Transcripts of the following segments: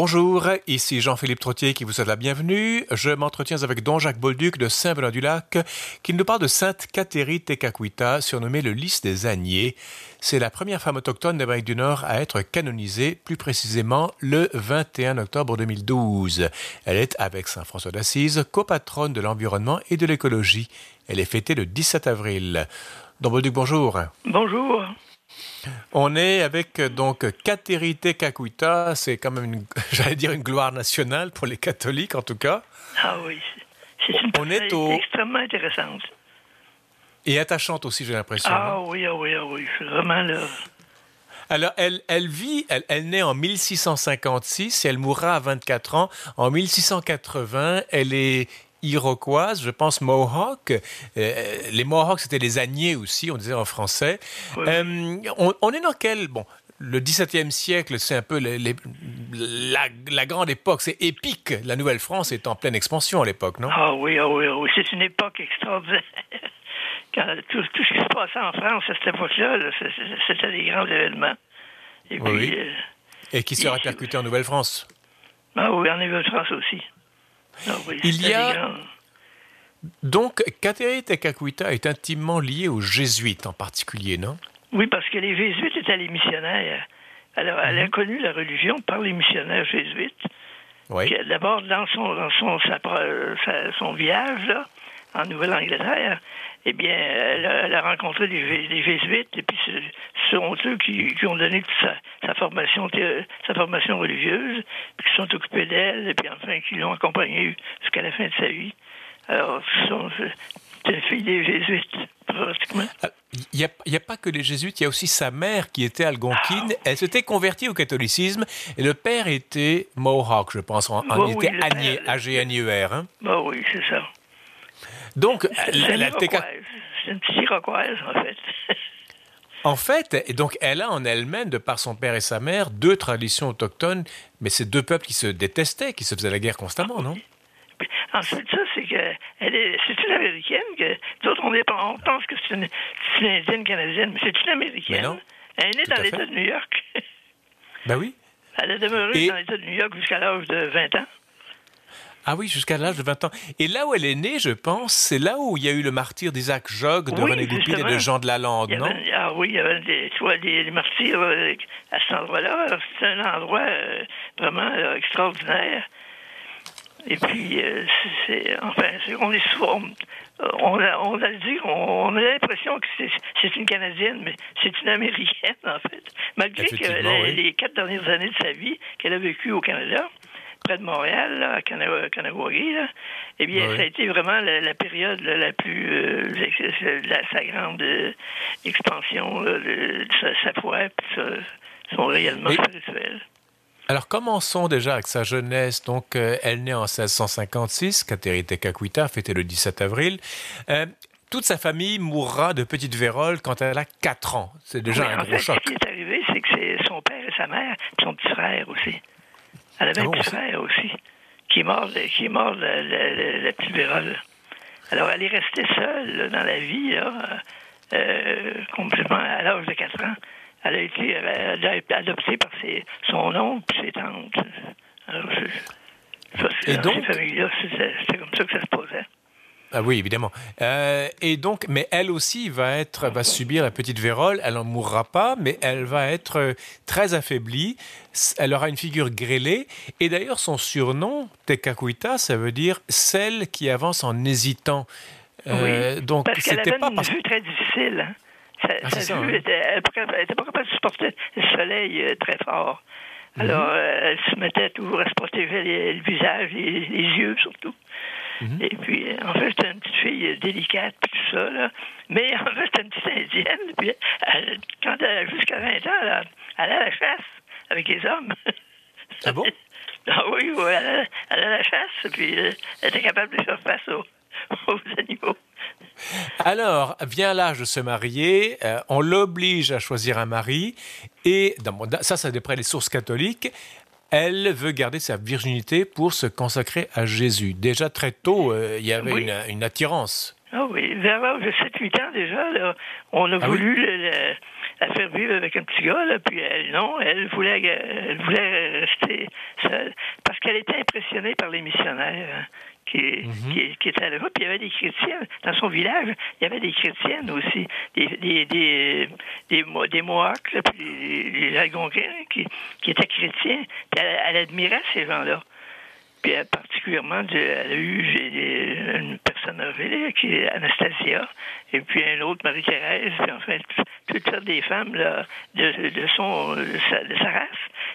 Bonjour, ici Jean-Philippe Trottier qui vous souhaite la bienvenue. Je m'entretiens avec Don Jacques Bolduc de Saint-Benoît-du-Lac qui nous parle de Sainte Catherine Tekakwita, surnommée le lys des Agniers. C'est la première femme autochtone d'Amérique du Nord à être canonisée, plus précisément le 21 octobre 2012. Elle est, avec Saint François d'Assise, copatronne de l'environnement et de l'écologie. Elle est fêtée le 17 avril. Don Bolduc, bonjour. Bonjour. On est avec donc Kateri Tekakwita, c'est quand même, j'allais dire, une gloire nationale pour les catholiques en tout cas. Ah oui, c'est une On est au... extrêmement intéressante. Et attachante aussi, j'ai l'impression. Ah oui, ah oui, ah oui, vraiment là. Alors, elle, elle vit, elle, elle naît en 1656 et elle mourra à 24 ans. En 1680, elle est iroquoise, je pense Mohawk. Euh, les Mohawks, c'était les Agniers aussi, on disait en français. Oui. Euh, on, on, est dans quel... Bon, le 17e siècle, c'est un peu les, les, la, la, grande époque, c'est épique. La Nouvelle-France est en pleine expansion à l'époque, non? Ah oui, ah oui, ah oui. c'est une époque extraordinaire. Quand tout, tout, ce qui se passait en France à cette époque-là, -là, c'était des grands événements. Et, puis, oui. euh, et qui se répercutait en Nouvelle-France? Ah oui, en Nouvelle-France aussi. Ah oui, Il y a... Donc, Kateri Tekakwita est intimement liée aux jésuites en particulier, non? Oui, parce que les jésuites étaient les missionnaires. Alors, elle a Mhm. connu la religion par les missionnaires jésuites. Oui. D'abord, dans son, dans son, sa, sa, son village, là, en Nouvelle-Angleterre, eh bien, elle a, elle a rencontré des, des, jésuites, et puis ce sont eux qui, qui ont donné toute sa, sa, formation, sa formation religieuse, puis qui sont occupés d'elle, et puis enfin, qui l'ont accompagnée jusqu'à la fin de sa vie. Alors, ce sont une fille des jésuites, pratiquement. Il n'y a, a, pas que les jésuites, il y a aussi sa mère qui était algonquine. Elle s'était convertie au catholicisme et le père était Mohawk, je pense. En, il oui, était Agnier, A-G-N-I-E-R. Hein? Bah oui, c'est ça. Donc, la, la C'est une petite iroquoise, en fait. En fait, et donc elle a en elle-même, de par son père et sa mère, deux traditions autochtones, mais c'est deux peuples qui se détestaient, qui se faisaient la guerre constamment, non? Ensuite, ça, c'est que elle est, c'est une américaine que d'autres on, on pense que c'est une, une, indienne canadienne, mais c'est une américaine. Mais non. Elle est née dans l'État de New York. Ben oui. Elle a demeuré et... dans l'État de New York jusqu'à l'âge de 20 ans. Ah oui, jusqu'à l'âge de 20 ans. Et là où elle est née, je pense, c'est là où il y a eu le martyr d'Isaac Jogues, de oui, René Goupil et de Jean de Lalande, non? avait, Ah oui, il y avait des, tu vois, des, des martyrs euh, à cet endroit-là. C'est un endroit euh, vraiment euh, extraordinaire. Et puis, c'est, enfin, on est souvent, on a, on a dit, on, on a l'impression que c'est, c'est une Canadienne, mais c'est une Américaine, en fait. Malgré que les, oui. les, quatre dernières années de sa vie qu'elle a vécu au Canada, près de Montréal, là, à Kanawagé, là, eh bien, oui. ça a été vraiment la, la période là, la plus, euh, la, sa grande euh, expansion là, de, sa, sa foi, puis sa, son rayonnement spirituel. Alors commençons déjà avec sa jeunesse. Donc euh, elle naît en 1656, Kateri Tekakwita fêtait le 17 avril. Euh, toute sa famille mourra de petite vérole quand elle a 4 ans. C'est déjà oui, un en gros fait, choc. Ce qui est arrivé, c'est que c'est son père et sa mère, puis son petit frère aussi. Elle avait ah bon, un petit frère aussi, qui est mort, qui est mort la, la, la, la petite vérole. Alors elle est restée seule là, dans la vie, là, euh, complètement à l'âge de 4 ans elle a été elle a été adoptée par ses, son oncle et ses tantes. Alors, ça, et dans donc, ces familles-là, c'était comme ça que ça se posait. Ah oui, évidemment. Euh, et donc, mais elle aussi va être, va subir la petite vérole. Elle n'en mourra pas, mais elle va être très affaiblie. Elle aura une figure grêlée. Et d'ailleurs, son surnom, Tekakwita, ça veut dire celle qui avance en hésitant. Euh, oui, donc, parce qu'elle avait pas une parce... vue très difficile. Hein? Sa, ah, sa ça, vue hein? était, elle n'était pas capable de supporter le soleil euh, très fort. Mhm. Alors, mm -hmm. euh, elle se mettait toujours à se protéger les, le visage, les, les yeux surtout. Mhm. Et puis, en fait, c'était une petite fille délicate, puis tout ça, là. Mais en fait, c'était une petite indienne. Puis, elle, quand elle, jusqu'à 20 ans, elle, elle allait à la chasse avec les hommes. Ah bon? ah oui, oui, elle allait, elle allait à la chasse, puis euh, elle était capable de faire face aux, aux animaux. Alors, vient l'âge de se marier, euh, on l'oblige à choisir un mari, et dans, ça, c'est d'après les sources catholiques, elle veut garder sa virginité pour se consacrer à Jésus. Déjà très tôt, euh, il y avait oui. une, une, attirance. Ah oui, vers l'âge de 7-8 ans déjà, là, on a ah voulu oui? le, le, la faire vivre avec un petit gars, là, puis elle, non, elle voulait, elle voulait rester seule parce qu'elle était impressionnée par les missionnaires. Hein, qui, mhm. qui, qui, étaient là-bas. Puis il y avait des chrétiens. Dans son village, il y avait des chrétiennes aussi. Des, des, des, des, des Mohawks, puis les Algonquins qui, qui étaient chrétiens. Puis elle, elle admirait ces gens-là. Puis particulièrement, elle a eu une personne âgée, qui est Anastasia, et puis une autre, Marie-Thérèse, puis enfin, toutes sortes des femmes là, de, de, son, de, sa, race,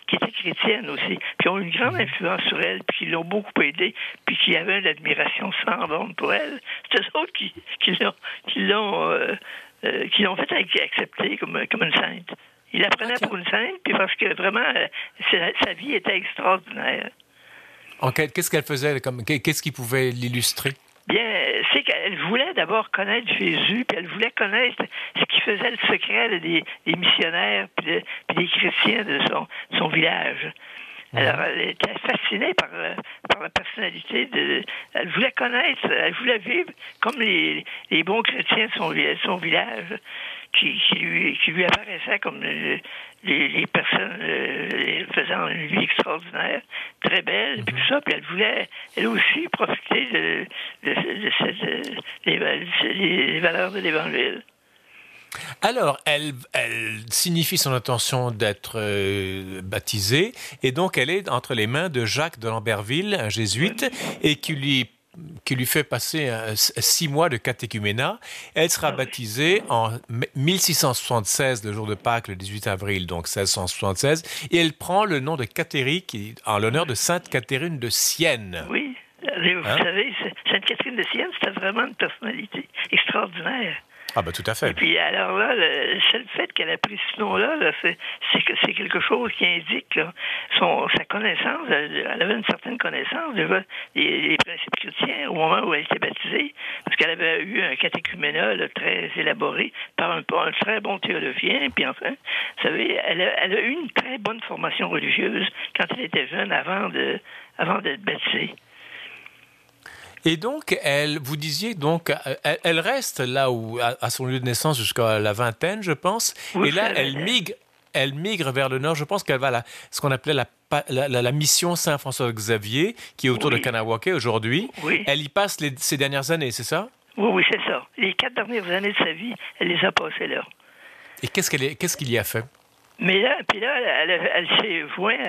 qui étaient chrétiennes aussi, qui ont une grande influence sur elle, puis qui l'ont beaucoup aidée, puis qui avaient une admiration sans borne pour elle. C'est eux autres qui, qui l'ont qui l'ont euh, euh, qui l'ont fait accepter comme, comme une sainte. Il la prenait pour une sainte, puis parce que vraiment, euh, sa vie était extraordinaire. Qu'est-ce qu'elle faisait Qu'est-ce qui pouvait l'illustrer? Bien, c'est qu'elle voulait d'abord connaître Jésus, puis elle voulait connaître ce qui faisait le secret des, missionnaires puis, des chrétiens de son, son village. Alors, elle était fascinée par, par la personnalité de. Elle voulait connaître, elle voulait vivre comme les, les bons chrétiens de son, son village qui, qui, lui, qui lui apparaissaient comme les, les personnes euh, faisant une vie extraordinaire, très belle, mm puis tout ça, puis elle voulait, elle aussi, profiter de, de, de, cette, les, valeurs de l'Évangile. Alors, elle, elle, signifie son intention d'être euh, baptisée, et donc elle est entre les mains de Jacques de Lamberville, un jésuite, et qui lui qui lui fait passer six mois de catéchuménat. Elle sera ah baptisée en 1676, le jour de Pâques, le 18 avril, donc 1676, et elle prend le nom de Cathérie en l'honneur de Sainte Catherine de Sienne. Oui, vous hein? savez, Sainte Catherine de Sienne, c'était vraiment une personnalité extraordinaire. Ah, ben tout à fait. Et puis, alors là, le seul fait qu'elle a pris ce nom-là, c'est quelque chose qui indique son, sa connaissance. Elle, avait une certaine connaissance des, des, principes chrétiens au moment où elle était baptisée, parce qu'elle avait eu un catéchuménat très élaboré par un, un, très bon théologien. Puis enfin, vous savez, elle a, elle a eu une très bonne formation religieuse quand elle était jeune, avant de, avant d'être baptisée. Et donc, elle, vous disiez donc, euh, elle, reste là où, à, son lieu de naissance jusqu'à la vingtaine, je pense. et là, elle migre, elle migre vers le nord. Je pense qu'elle va à ce qu'on appelait la, la, mission Saint-François-Xavier, qui est autour de Kanawake aujourd'hui. Elle y passe les, ces dernières années, c'est ça? Oui, oui, c'est ça. Les quatre dernières années de sa vie, elle les a passées là. Et qu'est-ce qu'elle qu'est-ce qu'il y a fait? Mais là, puis là, elle, elle, s'est jointe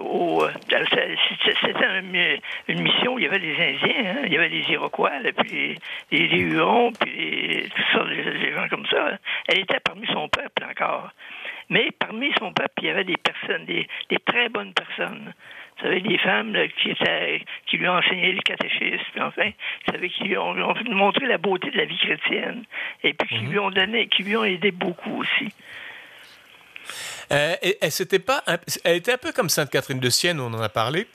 au. C'était une mission où il y avait des Indiens, hein, il y avait des Iroquois, puis les, Hurons, puis tout ça, des, gens comme ça. Hein. Elle était parmi son peuple encore. Mais parmi son peuple, il y avait des personnes, des, très bonnes personnes. Vous savez, des femmes qui, étaient, qui lui ont enseigné le catéchisme, puis enfin, vous savez, qui lui ont, montré la beauté de la vie chrétienne, et puis qui mhm. lui ont donné, qui lui ont aidé beaucoup aussi. Euh, elle, pas, elle était un peu comme Sainte Catherine de Sienne, on en a parlé.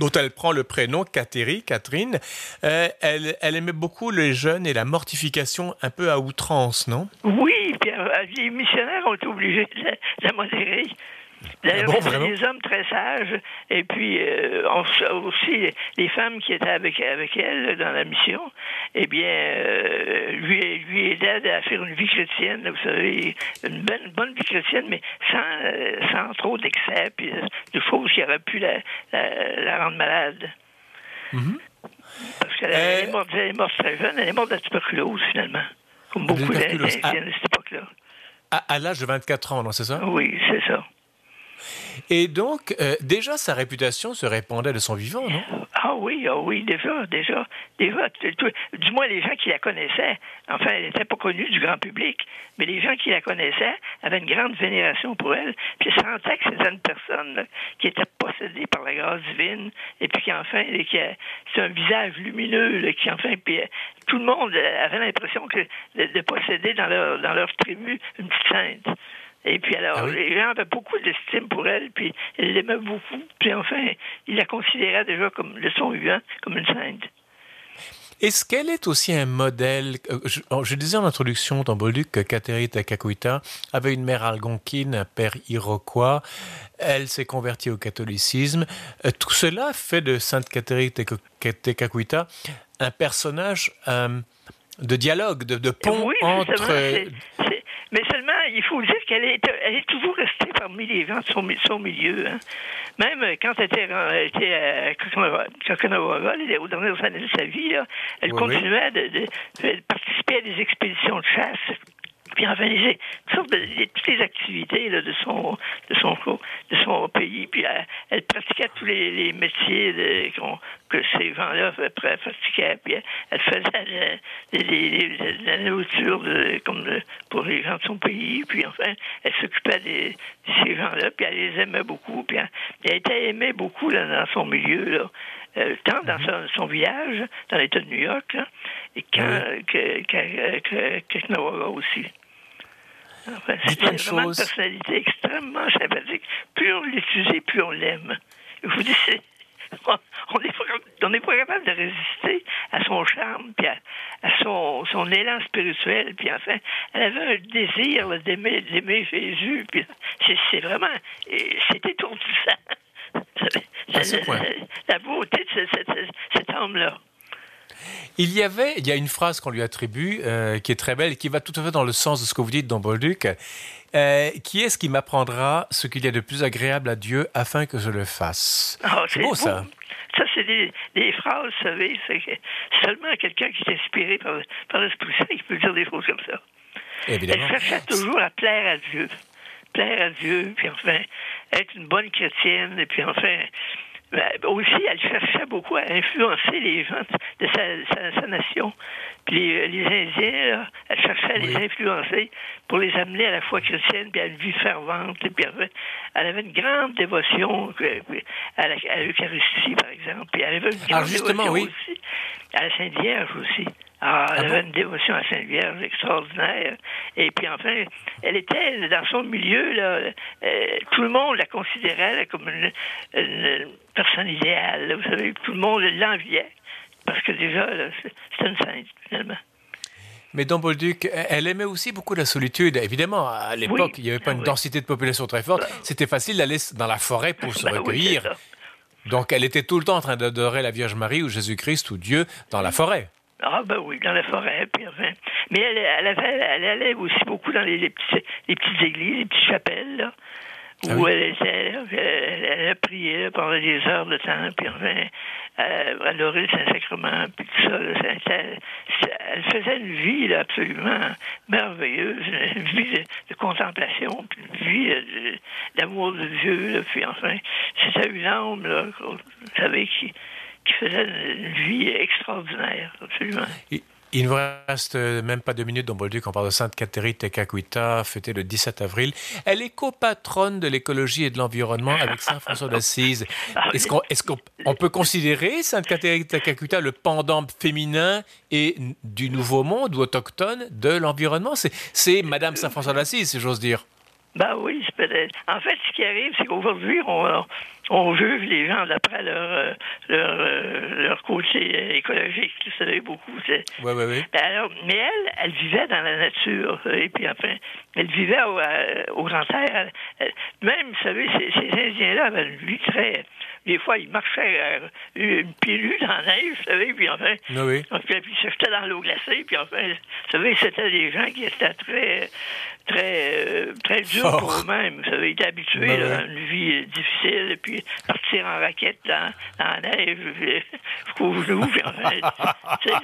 dont elle prend le prénom Catherine, Catherine. Euh, elle, elle, aimait beaucoup les jeunes et la mortification un peu à outrance, non? Oui, puis euh, les missionnaires ont de la modérer. D'ailleurs, ah des hommes très sages, et puis euh, aussi les femmes qui étaient avec, avec elle dans la mission, eh bien, euh, lui, lui aidaient à faire une vie chrétienne, vous savez, une bonne, bonne vie chrétienne, mais sans, sans trop d'excès, puis de choses qui auraient pu la, la, rendre malade. Mm-hmm. Parce qu'elle est, morte, elle est morte très jeune, elle est morte de la tuberculose, finalement, comme beaucoup d'Indiens de cette époque-là. À, à l'âge de 24 ans, non, c'est ça? Oui, c'est ça. Et donc, euh, déjà, sa réputation se répandait de son vivant, non? Ah oui, ah oui, déjà, déjà. déjà du moins, les gens qui la connaissaient, enfin, elle n'était pas connue du grand public, mais les gens qui la connaissaient avaient une grande vénération pour elle, puis sentaient que c'était une personne qui était possédée par la grâce divine, et puis qui, enfin, qui c'est un visage lumineux, qui, enfin, puis euh, tout le monde avait l'impression de, posséder dans leur, dans leur tribu une petite sainte. Et puis alors, ah les gens avaient beaucoup d'estime pour elle, puis ils l'aimaient beaucoup. Puis enfin, ils la considéraient déjà comme le son vivant, comme une sainte. Est-ce qu'elle est aussi un modèle euh, je, disais en introduction dans Bolduc que Catherine Takakuita avait une mère algonquine, un père iroquois. Elle s'est convertie au catholicisme. Euh, tout cela fait de Sainte Catherine Tekakwita un personnage euh, de dialogue, de, pont entre Mais seulement, il faut dire qu'elle est, elle est toujours restée parmi les gens de son, son milieu. Hein. Même quand elle était, elle était à Coconawara, aux dernières années de sa vie, là, elle continuait De, de, participer à des expéditions de chasse puis enfin, les, toutes, les activités là, de son de son de son pays. Puis elle, pratiquait tous les, métiers de, que ces gens-là pratiquaient. Puis elle, faisait de, la nourriture comme pour les gens de son pays. Puis enfin, elle s'occupait de ces gens-là. Puis elle les aimait beaucoup. Puis elle, était aimée beaucoup là, dans son milieu. Là. Euh, tant dans mhm. son, village, dans l'État de New York, et quand, que, que, que, que aussi. C'est vraiment une personnalité extrêmement sympathique. Plus on l'utilise, plus on l'aime. Je vous dis, on n'est pas, pas, capable de résister à son charme, puis à, son, son, élan spirituel, puis enfin, elle avait un désir d'aimer, Jésus, puis c'est vraiment, c'est étourdissant. La, la, beauté de cet homme-là. Il y avait, il y a une phrase qu'on lui attribue euh, qui est très belle et qui va tout à fait dans le sens de ce que vous dites, dans Bolduc. Euh, qui est-ce qui m'apprendra ce qu'il y a de plus agréable à Dieu afin que je le fasse ah, C'est beau, ça. Ça, c'est des, phrases, vous savez, c'est seulement quelqu'un qui est inspiré par, par l'Esprit Saint qui peut dire des choses comme ça. Évidemment. Elle cherchait toujours à plaire à Dieu. Plaire à Dieu, puis enfin, être une bonne chrétienne, et puis enfin, aussi, elle cherchait beaucoup à influencer les gens de sa, nation. Puis les, Indiens, elle cherchait à les influencer pour les amener à la foi chrétienne, puis à une vie fervente. puis elle avait une grande dévotion à l'Eucharistie, par exemple. Puis elle avait une grande dévotion aussi à la Sainte Vierge aussi. Ah, elle ah avait une dévotion à Sainte Vierge extraordinaire. Et puis enfin, elle était dans son milieu, là, euh, tout le monde la considérait comme une, personne idéale. vous savez, tout le monde l'enviait. Parce que déjà, c'était une sainte, finalement. Mais dans Bolduc, elle aimait aussi beaucoup la solitude. Évidemment, à l'époque, il n'y avait pas une densité de population très forte. C'était facile d'aller dans la forêt pour se ben recueillir. Donc, elle était tout le temps en train d'adorer la Vierge Marie ou Jésus-Christ ou Dieu dans la forêt. Ah ben oui, dans la forêt. Puis enfin. Mais elle, elle, avait, elle allait aussi beaucoup dans les, les, petits, les petites églises, les petites chapelles, là, ah où elle était. Elle, elle, a prié pendant des heures de temps, puis enfin, elle adorait le Saint-Sacrement, puis tout ça. elle faisait une vie là, absolument merveilleuse, une vie de, contemplation, puis une vie d'amour de, Dieu. Là, puis enfin, c'était une âme, là, vous savez, qui faisait une vie extraordinaire, absolument. Il ne vous reste même pas deux minutes Bolduc. On parle de Sainte Catherine Tekakwita, fêtée le 17 avril. Elle est copatronne de l'écologie et de l'environnement avec Saint François d'Assise. Ah est-ce qu'on peut considérer Sainte Catherine Tekakwita le pendant féminin et du Nouveau Monde ou autochtone de l'environnement? C'est Madame Saint François d'Assise, si j'ose dire. Ben oui, peut-être. En fait, ce qui arrive, c'est qu'aujourd'hui, on, on juge les gens d'après leur, euh, leur, euh, leur côté écologique. Vous savez, beaucoup. Oui, oui, oui. Alors, mais elle, elle vivait dans la nature. Et puis, enfin, elle vivait au, euh, au grand air. même, vous savez, ces, ces Indiens-là avaient une vie très des fois, ils marchaient euh, une pilule dans la neige, vous savez, puis enfin, ah oui. puis, puis ils se dans l'eau glacée, puis enfin, vous savez, c'était des gens qui étaient très, très, euh, très durs pour eux-mêmes. Vous savez, ils étaient habitués ah à une vie difficile, et puis partir en raquette dans, dans la neige, jusqu'aux genoux, puis enfin,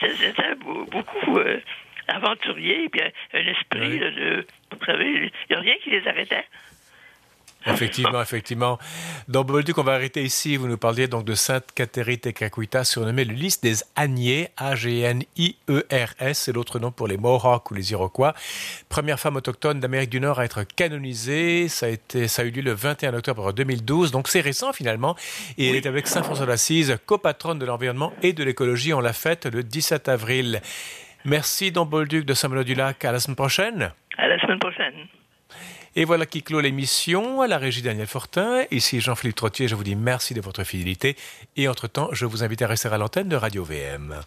c'était beaucoup euh, aventuriers, puis un esprit de, vous savez, il n'y a rien qui les arrêtait. Effectivement, effectivement. Dans Bolduc, on va arrêter ici. Vous nous parliez donc de Sainte Catherine Tekakwita, surnommée le lys des Agniers, A-G-N-I-E-R-S, c'est l'autre nom pour les Mohawks ou les Iroquois. Première femme autochtone d'Amérique du Nord à être canonisée. Ça a, été, ça a eu lieu le 21 octobre 2012, donc c'est récent finalement. Et elle est avec Saint François d'Assise, copatronne de l'environnement et de l'écologie. On l'a fête le 17 avril. Merci, Don Bolduc de Saint-Malo-du-Lac. À la semaine prochaine. À la semaine prochaine. Et voilà qui clôt l'émission. À la régie Daniel Fortin. Ici Jean-Philippe Trottier. Je vous dis merci de votre fidélité. Et entre-temps, je vous invite à rester à l'antenne de Radio VM.